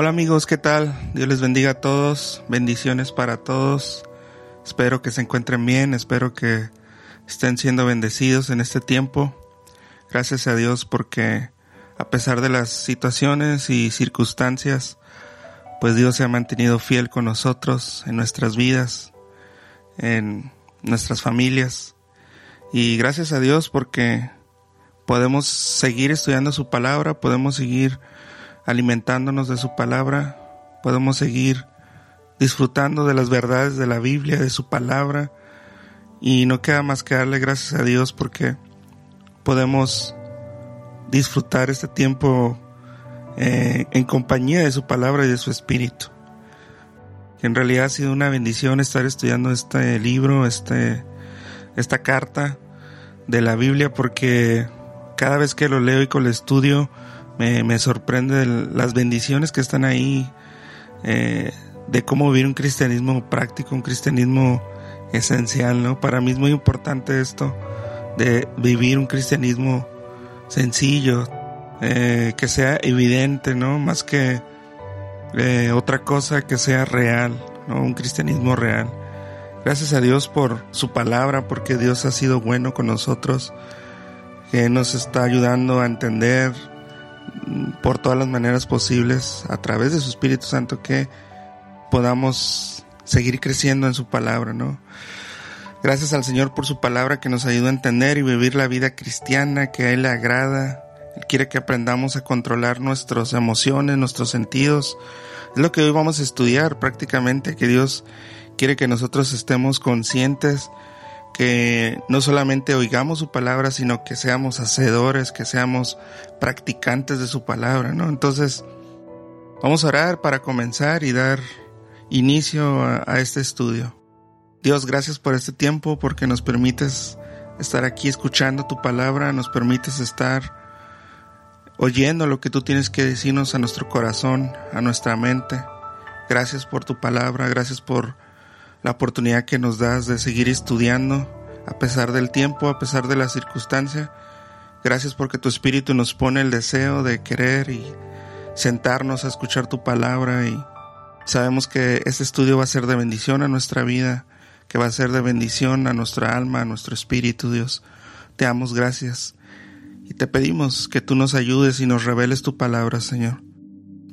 Hola amigos, ¿qué tal? Dios les bendiga a todos, bendiciones para todos. Espero que se encuentren bien, espero que estén siendo bendecidos en este tiempo. Gracias a Dios porque a pesar de las situaciones y circunstancias, pues Dios se ha mantenido fiel con nosotros en nuestras vidas, en nuestras familias. Y gracias a Dios porque podemos seguir estudiando su palabra, podemos seguir alimentándonos de su palabra, podemos seguir disfrutando de las verdades de la Biblia, de su palabra, y no queda más que darle gracias a Dios porque podemos disfrutar este tiempo eh, en compañía de su palabra y de su espíritu. En realidad ha sido una bendición estar estudiando este libro, este, esta carta de la Biblia porque cada vez que lo leo y con el estudio me, sorprende las bendiciones que están ahí eh, de cómo vivir un cristianismo práctico, un cristianismo esencial, ¿no? Para mí es muy importante esto de vivir un cristianismo sencillo, eh, que sea evidente, ¿no? Más que eh, otra cosa que sea real, ¿no? Un cristianismo real. Gracias a Dios por su palabra, porque Dios ha sido bueno con nosotros, que nos está ayudando a entender por todas las maneras posibles a través de su Espíritu Santo que podamos seguir creciendo en su palabra, ¿no? Gracias al Señor por su palabra que nos ayuda a entender y vivir la vida cristiana que a Él le agrada. Él quiere que aprendamos a controlar nuestras emociones, nuestros sentidos. Es lo que hoy vamos a estudiar prácticamente, que Dios quiere que nosotros estemos conscientes que no solamente oigamos su palabra, sino que seamos hacedores, que seamos practicantes de su palabra, ¿no? Entonces, vamos a orar para comenzar y dar inicio a, a este estudio. Dios, gracias por este tiempo, porque nos permites estar aquí escuchando tu palabra, nos permites estar oyendo lo que tú tienes que decirnos a nuestro corazón, a nuestra mente. Gracias por tu palabra, gracias por la oportunidad que nos das de seguir estudiando a pesar del tiempo, a pesar de la circunstancia. Gracias porque tu espíritu nos pone el deseo de querer y sentarnos a escuchar tu palabra y sabemos que este estudio va a ser de bendición a nuestra vida, que va a ser de bendición a nuestra alma, a nuestro espíritu, Dios. Te damos gracias y te pedimos que tú nos ayudes y nos reveles tu palabra, Señor.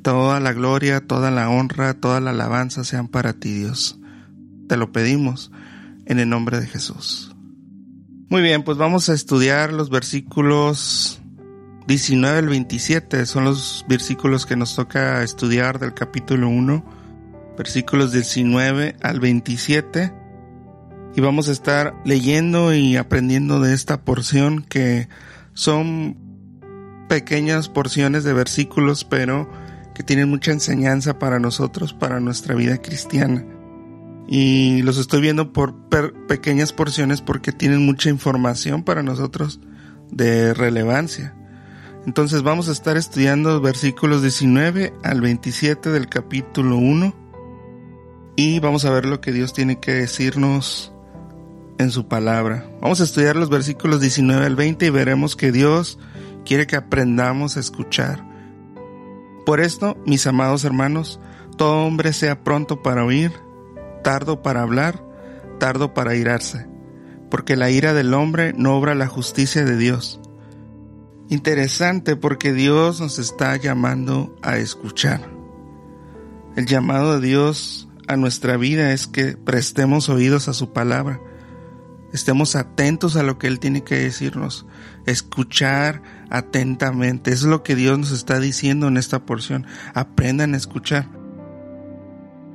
Toda la gloria, toda la honra, toda la alabanza sean para ti, Dios. Te lo pedimos en el nombre de Jesús. Muy bien, pues vamos a estudiar los versículos 19 al 27. Son los versículos que nos toca estudiar del capítulo 1. Versículos 19 al 27. Y vamos a estar leyendo y aprendiendo de esta porción que son pequeñas porciones de versículos, pero que tienen mucha enseñanza para nosotros, para nuestra vida cristiana y los estoy viendo por pequeñas porciones porque tienen mucha información para nosotros de relevancia. Entonces vamos a estar estudiando versículos 19 al 27 del capítulo 1 y vamos a ver lo que Dios tiene que decirnos en su palabra. Vamos a estudiar los versículos 19 al 20 y veremos que Dios quiere que aprendamos a escuchar. Por esto, mis amados hermanos, todo hombre sea pronto para oír, tardo para hablar, tardo para irarse, porque la ira del hombre no obra la justicia de Dios. Interesante porque Dios nos está llamando a escuchar. El llamado de Dios a nuestra vida es que prestemos oídos a su palabra, estemos atentos a lo que Él tiene que decirnos, escuchar atentamente. Es lo que Dios nos está diciendo en esta porción. Aprendan a escuchar.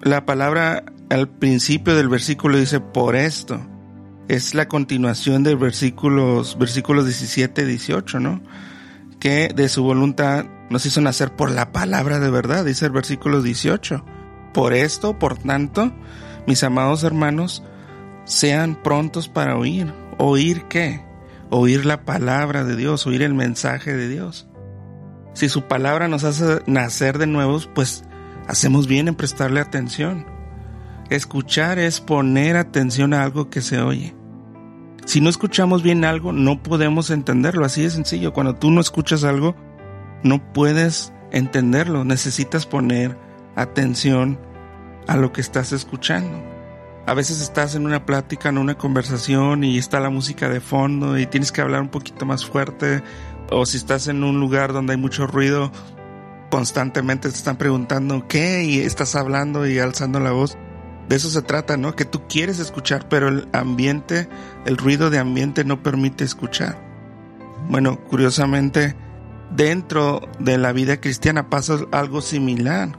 La palabra al principio del versículo dice por esto. Es la continuación del versículos, versículos 17 y 18, ¿no? Que de su voluntad nos hizo nacer por la palabra de verdad, dice el versículo 18. Por esto, por tanto, mis amados hermanos, sean prontos para oír. ¿Oír qué? Oír la palabra de Dios, oír el mensaje de Dios. Si su palabra nos hace nacer de nuevos, pues hacemos bien en prestarle atención. Escuchar es poner atención a algo que se oye. Si no escuchamos bien algo, no podemos entenderlo. Así de sencillo. Cuando tú no escuchas algo, no puedes entenderlo, necesitas poner atención a lo que estás escuchando. A veces estás en una plática, en una conversación y está la música de fondo y tienes que hablar un poquito más fuerte. O si estás en un lugar donde hay mucho ruido, constantemente te están preguntando qué y estás hablando y alzando la voz. De eso se trata, ¿no? Que tú quieres escuchar, pero el ambiente, el ruido de ambiente no permite escuchar. Bueno, curiosamente, dentro de la vida cristiana pasa algo similar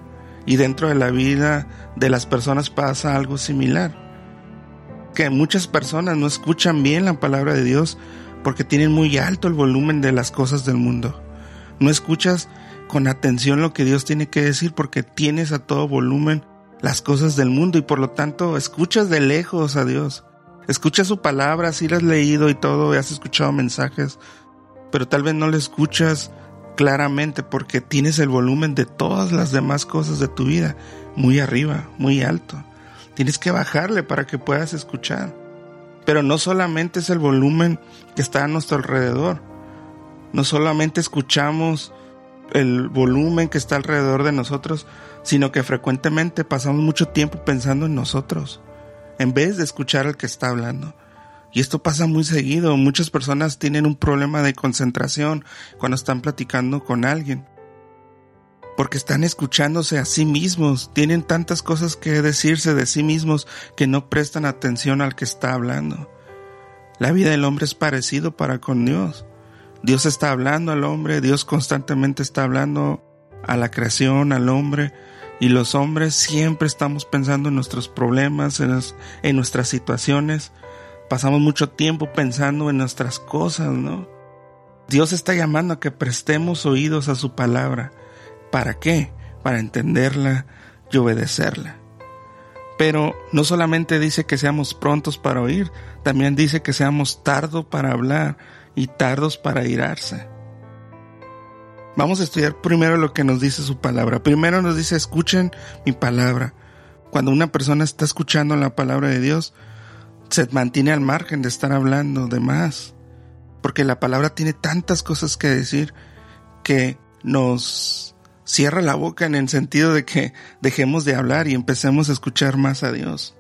y dentro de la vida de las personas pasa algo similar. Que muchas personas no escuchan bien la palabra de Dios porque tienen muy alto el volumen de las cosas del mundo. No escuchas con atención lo que Dios tiene que decir porque tienes a todo volumen las cosas del mundo y por lo tanto escuchas de lejos a Dios. Escuchas su palabra, si la has leído y todo, y has escuchado mensajes, pero tal vez no le escuchas claramente porque tienes el volumen de todas las demás cosas de tu vida muy arriba, muy alto. Tienes que bajarle para que puedas escuchar. Pero no solamente es el volumen que está a nuestro alrededor. No solamente escuchamos el volumen que está alrededor de nosotros, sino que frecuentemente pasamos mucho tiempo pensando en nosotros, en vez de escuchar al que está hablando. Y esto pasa muy seguido. Muchas personas tienen un problema de concentración cuando están platicando con alguien. Porque están escuchándose a sí mismos. Tienen tantas cosas que decirse de sí mismos que no prestan atención al que está hablando. La vida del hombre es parecido para con Dios. Dios está hablando al hombre, Dios constantemente está hablando a la creación, al hombre, y los hombres siempre estamos pensando en nuestros problemas, en, nuestras situaciones, pasamos mucho tiempo pensando en nuestras cosas, ¿no? Dios está llamando a que prestemos oídos a su palabra. ¿Para qué? Para entenderla y obedecerla. Pero no solamente dice que seamos prontos para oír, también dice que seamos tardos para hablar y tardos para irarse. Vamos a estudiar primero lo que nos dice su palabra. Primero nos dice, escuchen mi palabra. Cuando una persona está escuchando la palabra de Dios, se mantiene al margen de estar hablando de más, porque la palabra tiene tantas cosas que decir que nos cierra la boca en el sentido de que dejemos de hablar y empecemos a escuchar más a Dios.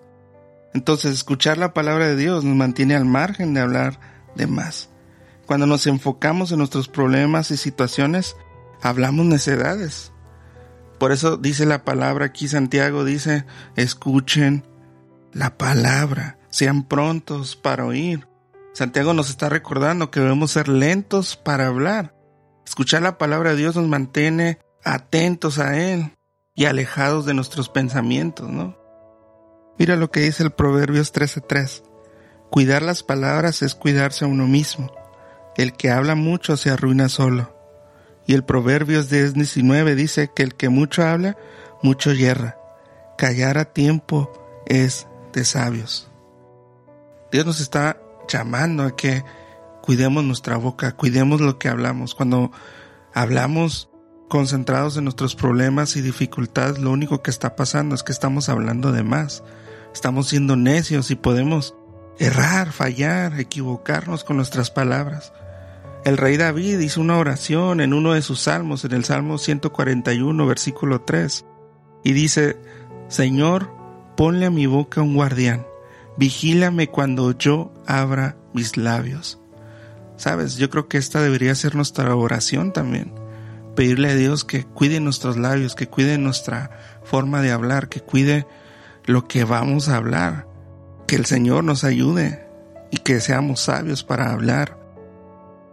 Entonces, escuchar la palabra de Dios nos mantiene al margen de hablar de más. Cuando nos enfocamos en nuestros problemas y situaciones, hablamos necedades. Por eso dice la palabra aquí, Santiago dice, escuchen la palabra sean prontos para oír. Santiago nos está recordando que debemos ser lentos para hablar. Escuchar la palabra de Dios nos mantiene atentos a Él y alejados de nuestros pensamientos, ¿no? Mira lo que dice el Proverbios 13:3. Cuidar las palabras es cuidarse a uno mismo. El que habla mucho se arruina solo. Y el Proverbios 10:19 dice que el que mucho habla, mucho yerra. Callar a tiempo es de sabios. Dios nos está llamando a que cuidemos nuestra boca, cuidemos lo que hablamos. Cuando hablamos concentrados en nuestros problemas y dificultades, lo único que está pasando es que estamos hablando de más. Estamos siendo necios y podemos errar, fallar, equivocarnos con nuestras palabras. El rey David hizo una oración en uno de sus salmos, en el Salmo 141, versículo 3, y dice, Señor, ponle a mi boca un guardián vigílame cuando yo abra mis labios. Sabes, yo creo que esta debería ser nuestra oración también. Pedirle a Dios que cuide nuestros labios, que cuide nuestra forma de hablar, que cuide lo que vamos a hablar. Que el Señor nos ayude y que seamos sabios para hablar.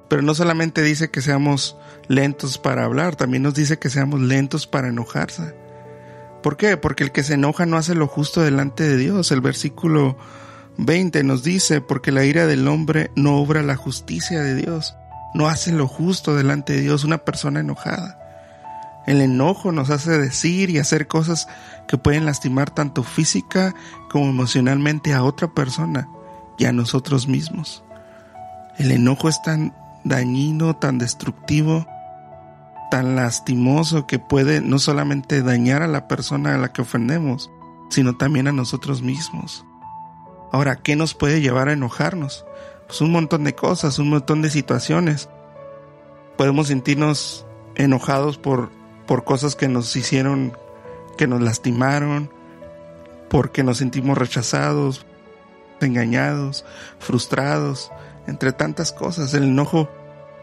Pero no solamente dice que seamos lentos para hablar, también nos dice que seamos lentos para enojarse. ¿Por qué? Porque el que se enoja no hace lo justo delante de Dios. El versículo 20 nos dice, porque la ira del hombre no obra la justicia de Dios, no hace lo justo delante de Dios una persona enojada. El enojo nos hace decir y hacer cosas que pueden lastimar tanto física como emocionalmente a otra persona y a nosotros mismos. El enojo es tan dañino, tan destructivo, tan lastimoso que puede no solamente dañar a la persona a la que ofendemos, sino también a nosotros mismos. Ahora, ¿qué nos puede llevar a enojarnos? Pues un montón de cosas, un montón de situaciones. Podemos sentirnos enojados por por cosas que nos hicieron, que nos lastimaron, porque nos sentimos rechazados, engañados, frustrados, entre tantas cosas. El enojo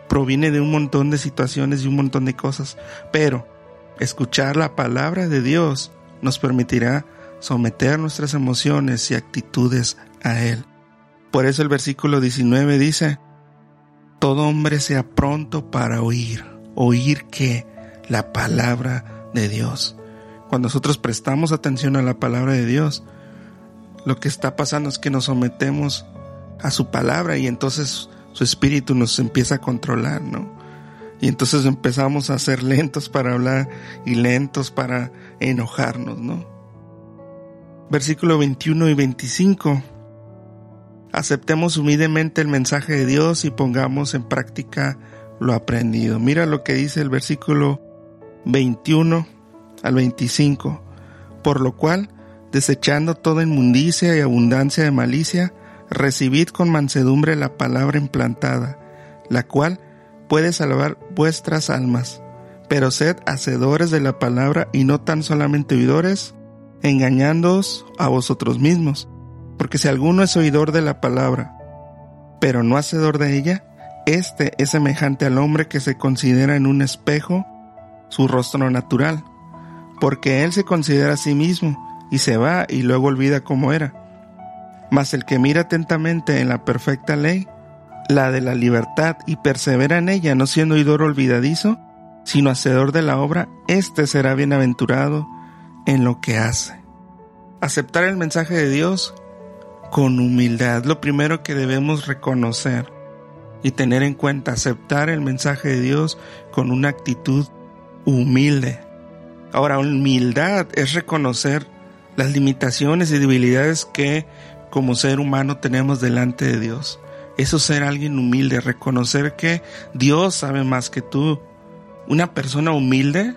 proviene de un montón de situaciones y un montón de cosas, pero escuchar la palabra de Dios nos permitirá someter nuestras emociones y actitudes a Él. Por eso el versículo 19 dice, todo hombre sea pronto para oír, oír que la palabra de Dios. Cuando nosotros prestamos atención a la palabra de Dios, lo que está pasando es que nos sometemos a su palabra y entonces su espíritu nos empieza a controlar, ¿no? Y entonces empezamos a ser lentos para hablar y lentos para enojarnos, ¿no? Versículo 21 y 25. Aceptemos humildemente el mensaje de Dios y pongamos en práctica lo aprendido. Mira lo que dice el versículo 21 al 25. Por lo cual, desechando toda inmundicia y abundancia de malicia, recibid con mansedumbre la palabra implantada, la cual puede salvar vuestras almas. Pero sed hacedores de la palabra y no tan solamente oidores, engañándoos a vosotros mismos. Porque si alguno es oidor de la palabra, pero no hacedor de ella, este es semejante al hombre que se considera en un espejo su rostro natural, porque él se considera a sí mismo y se va y luego olvida cómo era. Mas el que mira atentamente en la perfecta ley, la de la libertad, y persevera en ella, no siendo oidor olvidadizo, sino hacedor de la obra, éste será bienaventurado en lo que hace. Aceptar el mensaje de Dios con humildad, lo primero que debemos reconocer y tener en cuenta, aceptar el mensaje de Dios con una actitud humilde. Ahora, humildad es reconocer las limitaciones y debilidades que como ser humano tenemos delante de Dios. Eso es ser alguien humilde, reconocer que Dios sabe más que tú. Una persona humilde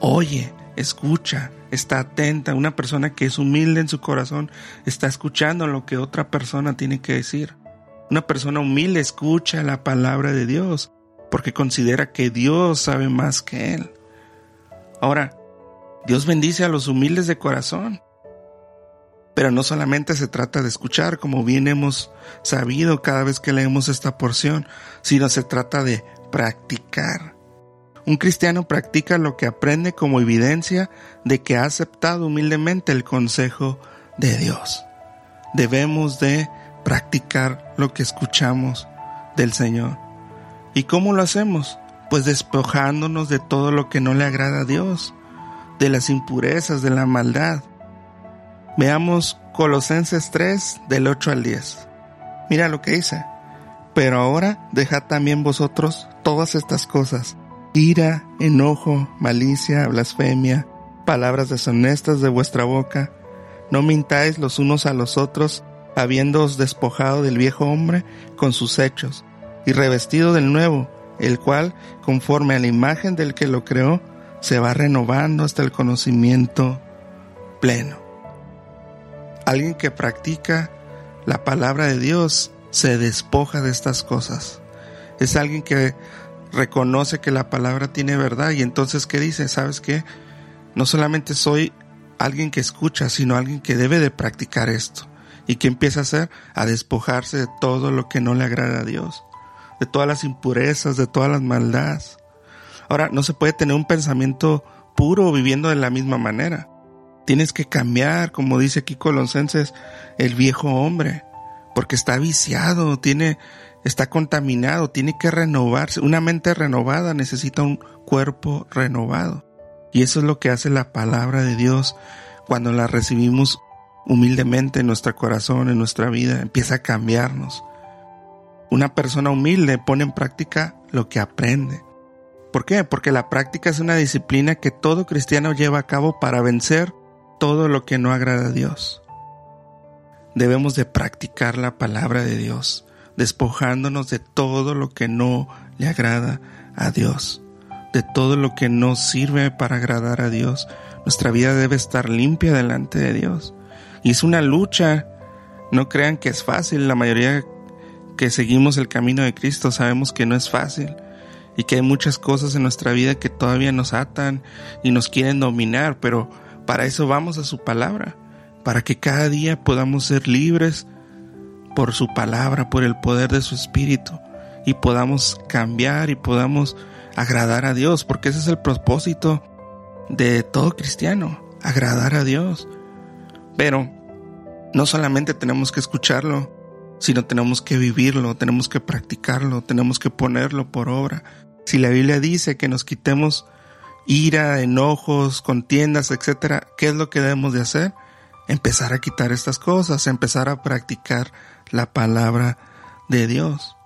oye, escucha, está atenta. Una persona que es humilde en su corazón está escuchando lo que otra persona tiene que decir. Una persona humilde escucha la palabra de Dios porque considera que Dios sabe más que él. Ahora, Dios bendice a los humildes de corazón. Pero no solamente se trata de escuchar, como bien hemos sabido cada vez que leemos esta porción, sino se trata de practicar. Un cristiano practica lo que aprende como evidencia de que ha aceptado humildemente el consejo de Dios. Debemos de practicar lo que escuchamos del Señor. ¿Y cómo lo hacemos? Pues despojándonos de todo lo que no le agrada a Dios, de las impurezas, de la maldad, Veamos Colosenses 3 del 8 al 10. Mira lo que dice. Pero ahora dejad también vosotros todas estas cosas. Ira, enojo, malicia, blasfemia, palabras deshonestas de vuestra boca. No mintáis los unos a los otros, habiéndoos despojado del viejo hombre con sus hechos, y revestido del nuevo, el cual, conforme a la imagen del que lo creó, se va renovando hasta el conocimiento pleno. Alguien que practica la palabra de Dios se despoja de estas cosas. Es alguien que reconoce que la palabra tiene verdad y entonces ¿qué dice? ¿Sabes qué? No solamente soy alguien que escucha, sino alguien que debe de practicar esto. ¿Y qué empieza a hacer? A despojarse de todo lo que no le agrada a Dios, de todas las impurezas, de todas las maldades. Ahora, no se puede tener un pensamiento puro viviendo de la misma manera. Tienes que cambiar, como dice aquí Colosenses, el viejo hombre, porque está viciado, tiene, está contaminado, tiene que renovarse. Una mente renovada necesita un cuerpo renovado. Y eso es lo que hace la palabra de Dios cuando la recibimos humildemente en nuestro corazón, en nuestra vida, empieza a cambiarnos. Una persona humilde pone en práctica lo que aprende. ¿Por qué? Porque la práctica es una disciplina que todo cristiano lleva a cabo para vencer todo lo que no agrada a Dios. Debemos de practicar la palabra de Dios, despojándonos de todo lo que no le agrada a Dios, de todo lo que no sirve para agradar a Dios. Nuestra vida debe estar limpia delante de Dios. Y es una lucha. No crean que es fácil. La mayoría que seguimos el camino de Cristo sabemos que no es fácil. y que hay muchas cosas en nuestra vida que todavía nos atan y nos quieren dominar, pero para eso vamos a su palabra, para que cada día podamos ser libres por su palabra, por el poder de su espíritu y podamos cambiar y podamos agradar a Dios, porque ese es el propósito de todo cristiano, agradar a Dios. Pero no solamente tenemos que escucharlo, sino tenemos que vivirlo, tenemos que practicarlo, tenemos que ponerlo por obra. Si la Biblia dice que nos quitemos ira, enojos, contiendas, etcétera, ¿qué es lo que debemos de hacer? Empezar a quitar estas cosas, empezar a practicar la palabra de Dios.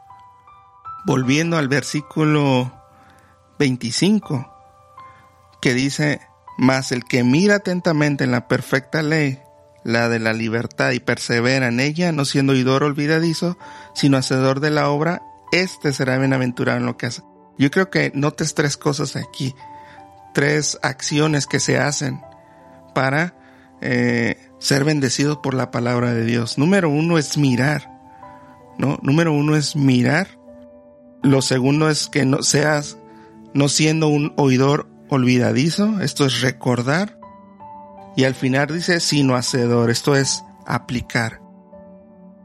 Volviendo al versículo 25, que dice, mas el que mira atentamente en la perfecta ley, la de la libertad, y persevera en ella, no siendo oidor olvidadizo, sino hacedor de la obra, éste será bienaventurado en lo que hace. Yo creo que notes tres cosas aquí, tres acciones que se hacen para eh, ser bendecidos por la palabra de Dios. Número uno es mirar, ¿no? Número uno es mirar. Lo segundo es que no seas, no siendo un oidor olvidadizo, esto es recordar. Y al final dice sino hacedor, esto es aplicar.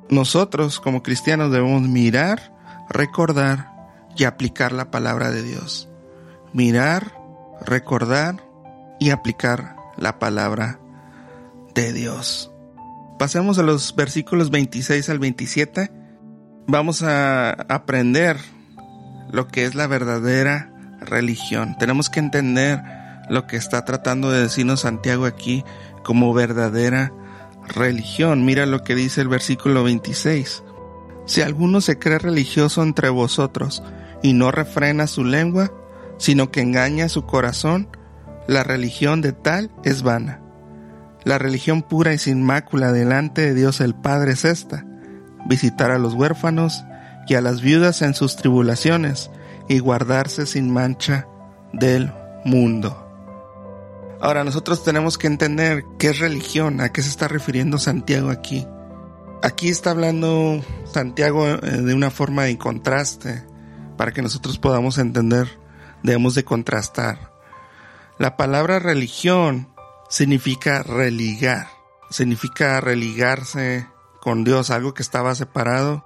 Nosotros como cristianos debemos mirar, recordar y aplicar la palabra de Dios. Mirar, recordar y aplicar la palabra de Dios. Pasemos a los versículos 26 al 27. Vamos a aprender lo que es la verdadera religión. Tenemos que entender lo que está tratando de decirnos Santiago aquí como verdadera religión. Mira lo que dice el versículo 26. Si alguno se cree religioso entre vosotros y no refrena su lengua, sino que engaña su corazón, la religión de tal es vana. La religión pura y sin mácula delante de Dios el Padre es esta, visitar a los huérfanos y a las viudas en sus tribulaciones, y guardarse sin mancha del mundo. Ahora nosotros tenemos que entender qué es religión, a qué se está refiriendo Santiago aquí. Aquí está hablando Santiago eh, de una forma de contraste, para que nosotros podamos entender, debemos de contrastar. La palabra religión significa religar, significa religarse con Dios, algo que estaba separado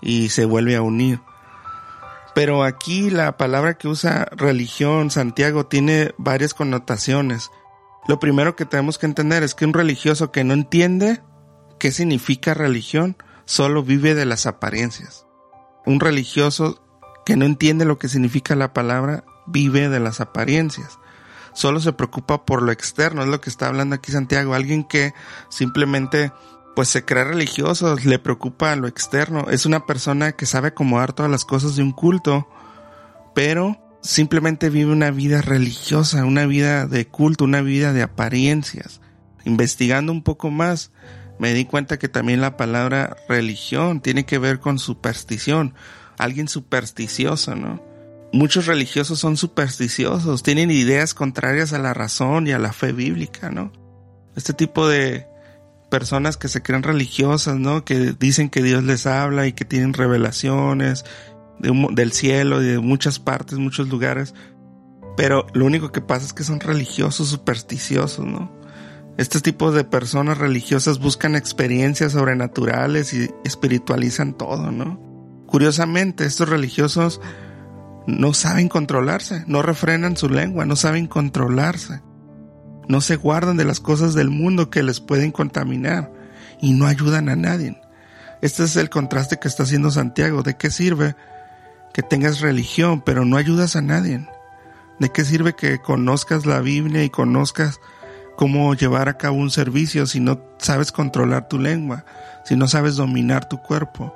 y se vuelve a unir. Pero aquí la palabra que usa religión, Santiago, tiene varias connotaciones. Lo primero que tenemos que entender es que un religioso que no entiende qué significa religión solo vive de las apariencias. Un religioso que no entiende lo que significa la palabra vive de las apariencias. Solo se preocupa por lo externo, es lo que está hablando aquí Santiago. Alguien que simplemente pues se cree religioso, le preocupa lo externo, es una persona que sabe acomodar todas las cosas de un culto, pero simplemente vive una vida religiosa, una vida de culto, una vida de apariencias. Investigando un poco más, me di cuenta que también la palabra religión tiene que ver con superstición, alguien supersticioso, ¿no? Muchos religiosos son supersticiosos, tienen ideas contrarias a la razón y a la fe bíblica, ¿no? Este tipo de personas que se creen religiosas, ¿no? Que dicen que Dios les habla y que tienen revelaciones del cielo y de muchas partes, muchos lugares. Pero lo único que pasa es que son religiosos, supersticiosos, ¿no? Este tipo de personas religiosas buscan experiencias sobrenaturales y espiritualizan todo, ¿no? Curiosamente, estos religiosos no saben controlarse, no refrenan su lengua, no saben controlarse no se guardan de las cosas del mundo que les pueden contaminar y no ayudan a nadie. Este es el contraste que está haciendo Santiago. ¿De qué sirve que tengas religión pero no ayudas a nadie? ¿De qué sirve que conozcas la Biblia y conozcas cómo llevar a cabo un servicio si no sabes controlar tu lengua, si no sabes dominar tu cuerpo,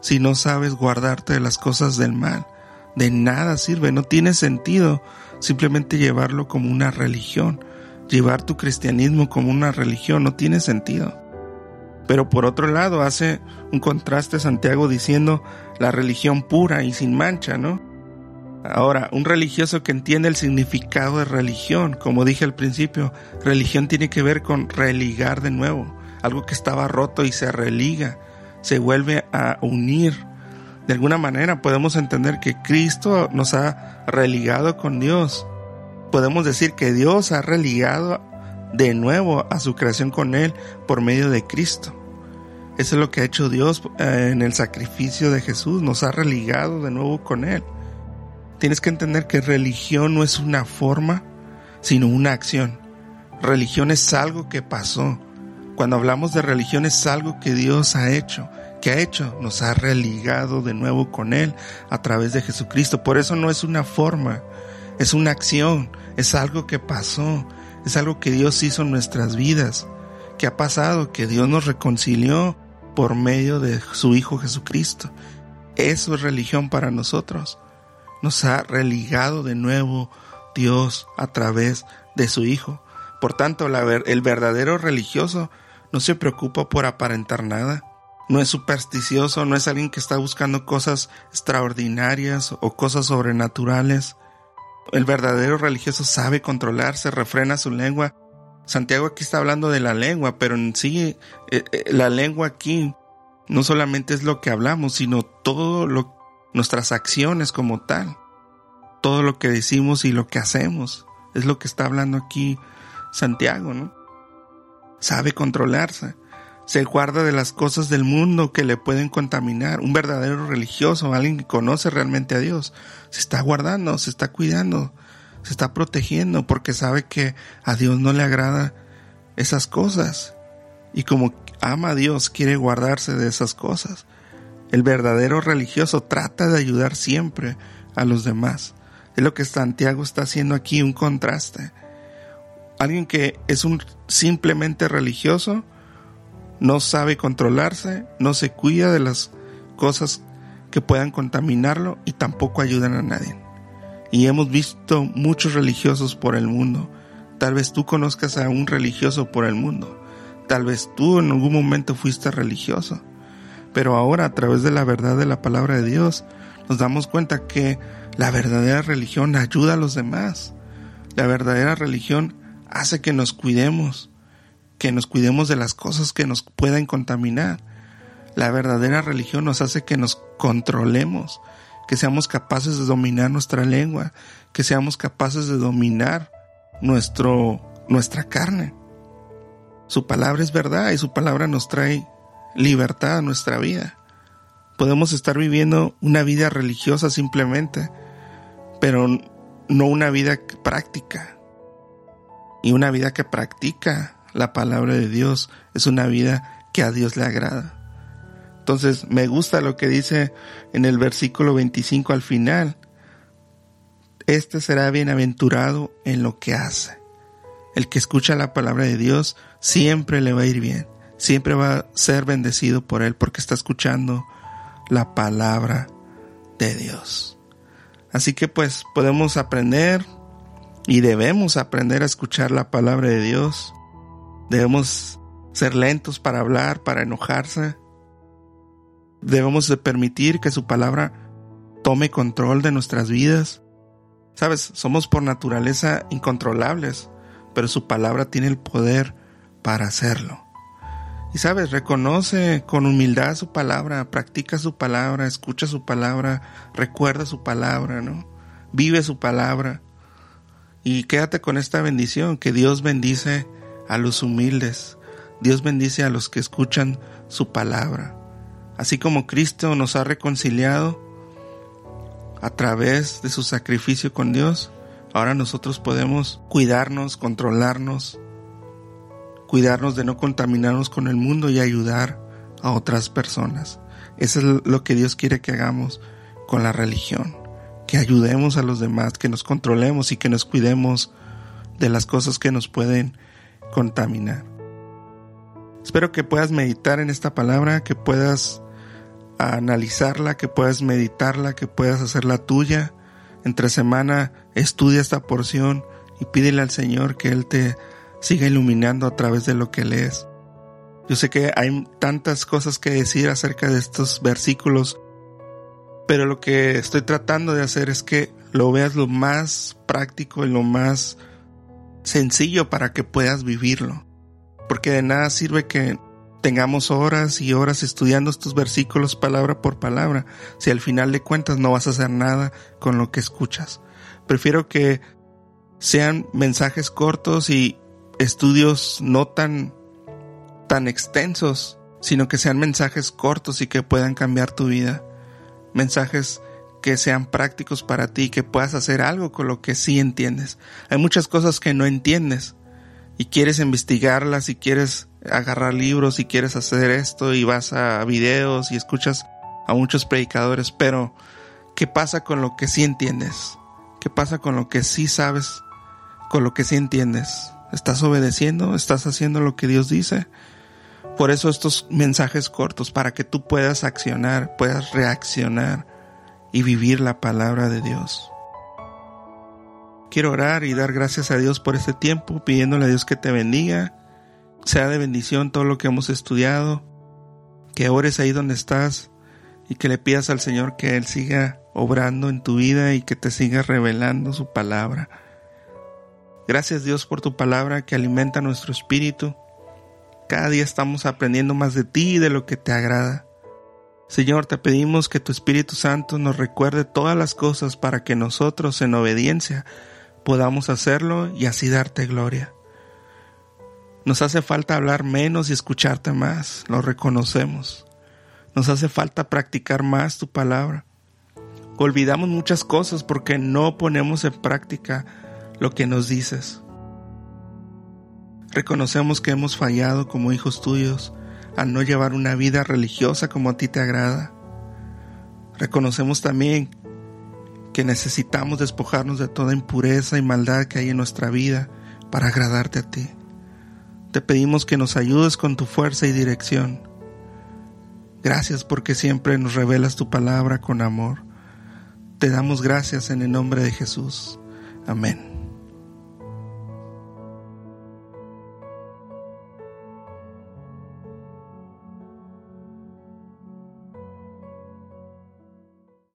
si no sabes guardarte de las cosas del mal? De nada sirve, no tiene sentido simplemente llevarlo como una religión llevar tu cristianismo como una religión no tiene sentido. Pero por otro lado hace un contraste Santiago diciendo la religión pura y sin mancha, ¿no? Ahora, un religioso que entiende el significado de religión, como dije al principio, religión tiene que ver con religar de nuevo, algo que estaba roto y se religa, se vuelve a unir, De alguna manera podemos entender que Cristo nos ha religado con Dios. Podemos decir que Dios ha religado de nuevo a su creación con Él por medio de Cristo. Eso es lo que ha hecho Dios eh, en el sacrificio de Jesús, nos ha religado de nuevo con Él. Tienes que entender que religión no es una forma, sino una acción. Religión es algo que pasó. Cuando hablamos de religión es algo que Dios ha hecho. que ha hecho? Nos ha religado de nuevo con Él a través de Jesucristo. Por eso no es una forma, es una acción, es algo que pasó, es algo que Dios hizo en nuestras vidas, que ha pasado, que Dios nos reconcilió por medio de su Hijo Jesucristo. Eso es religión para nosotros. Nos ha religado de nuevo Dios a través de su Hijo. Por tanto, el verdadero religioso no se preocupa por aparentar nada. No es supersticioso, no es alguien que está buscando cosas extraordinarias o cosas sobrenaturales. El verdadero religioso sabe controlarse, refrena su lengua. Santiago aquí está hablando de la lengua, pero en sí eh, eh, la lengua aquí no solamente es lo que hablamos, sino todo lo nuestras acciones como tal. Todo lo que decimos y lo que hacemos. Es lo que está hablando aquí Santiago, ¿no? Sabe controlarse. Se guarda de las cosas del mundo que le pueden contaminar. Un verdadero religioso, alguien que conoce realmente a Dios, se está guardando, se está cuidando, se está protegiendo porque sabe que a Dios no le agrada esas cosas. Y como ama a Dios, quiere guardarse de esas cosas. El verdadero religioso trata de ayudar siempre a los demás. Es lo que Santiago está haciendo aquí, un contraste. Alguien que es un simplemente religioso, no sabe controlarse, no se cuida de las cosas que puedan contaminarlo y tampoco ayudan a nadie. Y hemos visto muchos religiosos por el mundo. Tal vez tú conozcas a un religioso por el mundo. Tal vez tú en algún momento fuiste religioso. Pero ahora a través de la verdad de la palabra de Dios nos damos cuenta que la verdadera religión ayuda a los demás. La verdadera religión hace que nos cuidemos, que nos cuidemos de las cosas que nos pueden contaminar. La verdadera religión nos hace que nos controlemos, que seamos capaces de dominar nuestra lengua, que seamos capaces de dominar nuestro, nuestra carne. Su palabra es verdad y su palabra nos trae libertad a nuestra vida. Podemos estar viviendo una vida religiosa simplemente, pero no una vida práctica. Y una vida que practica la palabra de Dios es una vida que a Dios le agrada. Entonces me gusta lo que dice en el versículo 25 al final. Este será bienaventurado en lo que hace. El que escucha la palabra de Dios siempre le va a ir bien, siempre va a ser bendecido por él porque está escuchando la palabra de Dios. Así que pues podemos aprender y debemos aprender a escuchar la palabra de Dios. Debemos ser lentos para hablar, para enojarse. Debemos de permitir que su palabra tome control de nuestras vidas. Sabes, somos por naturaleza incontrolables, pero su palabra tiene el poder para hacerlo. Y sabes, reconoce con humildad su palabra, practica su palabra, escucha su palabra, recuerda su palabra, ¿no? Vive su palabra. Y quédate con esta bendición, que Dios bendice a los humildes, Dios bendice a los que escuchan su palabra. Así como Cristo nos ha reconciliado a través de su sacrificio con Dios, ahora nosotros podemos cuidarnos, controlarnos, cuidarnos de no contaminarnos con el mundo y ayudar a otras personas. Eso es lo que Dios quiere que hagamos con la religión, que ayudemos a los demás, que nos controlemos y que nos cuidemos de las cosas que nos pueden contaminar. Espero que puedas meditar en esta palabra, que puedas analizarla, que puedas meditarla, que puedas hacerla tuya. Entre semana estudia esta porción y pídele al Señor que Él te siga iluminando a través de lo que lees. Yo sé que hay tantas cosas que decir acerca de estos versículos, pero lo que estoy tratando de hacer es que lo veas lo más práctico y lo más sencillo para que puedas vivirlo. Porque de nada sirve que tengamos horas y horas estudiando estos versículos palabra por palabra, si al final de cuentas no vas a hacer nada con lo que escuchas. Prefiero que sean mensajes cortos y estudios no tan tan extensos, sino que sean mensajes cortos y que puedan cambiar tu vida. Mensajes que sean prácticos para ti, que puedas hacer algo con lo que sí entiendes. Hay muchas cosas que no entiendes y quieres investigarlas y quieres agarrar libros y quieres hacer esto y vas a videos y escuchas a muchos predicadores, pero ¿qué pasa con lo que sí entiendes? ¿Qué pasa con lo que sí sabes? Con lo que sí entiendes. ¿Estás obedeciendo? ¿Estás haciendo lo que Dios dice? Por eso estos mensajes cortos, para que tú puedas accionar, puedas reaccionar y vivir la palabra de Dios. Quiero orar y dar gracias a Dios por este tiempo, pidiéndole a Dios que te bendiga, sea de bendición todo lo que hemos estudiado, que ores ahí donde estás y que le pidas al Señor que Él siga obrando en tu vida y que te siga revelando su palabra. Gracias Dios por tu palabra que alimenta nuestro espíritu. Cada día estamos aprendiendo más de ti y de lo que te agrada. Señor, te pedimos que tu Espíritu Santo nos recuerde todas las cosas para que nosotros en obediencia podamos hacerlo y así darte gloria. Nos hace falta hablar menos y escucharte más, lo reconocemos. Nos hace falta practicar más tu palabra. Olvidamos muchas cosas porque no ponemos en práctica lo que nos dices. Reconocemos que hemos fallado como hijos tuyos al no llevar una vida religiosa como a ti te agrada. Reconocemos también que necesitamos despojarnos de toda impureza y maldad que hay en nuestra vida para agradarte a ti. Te pedimos que nos ayudes con tu fuerza y dirección. Gracias porque siempre nos revelas tu palabra con amor. Te damos gracias en el nombre de Jesús. Amén.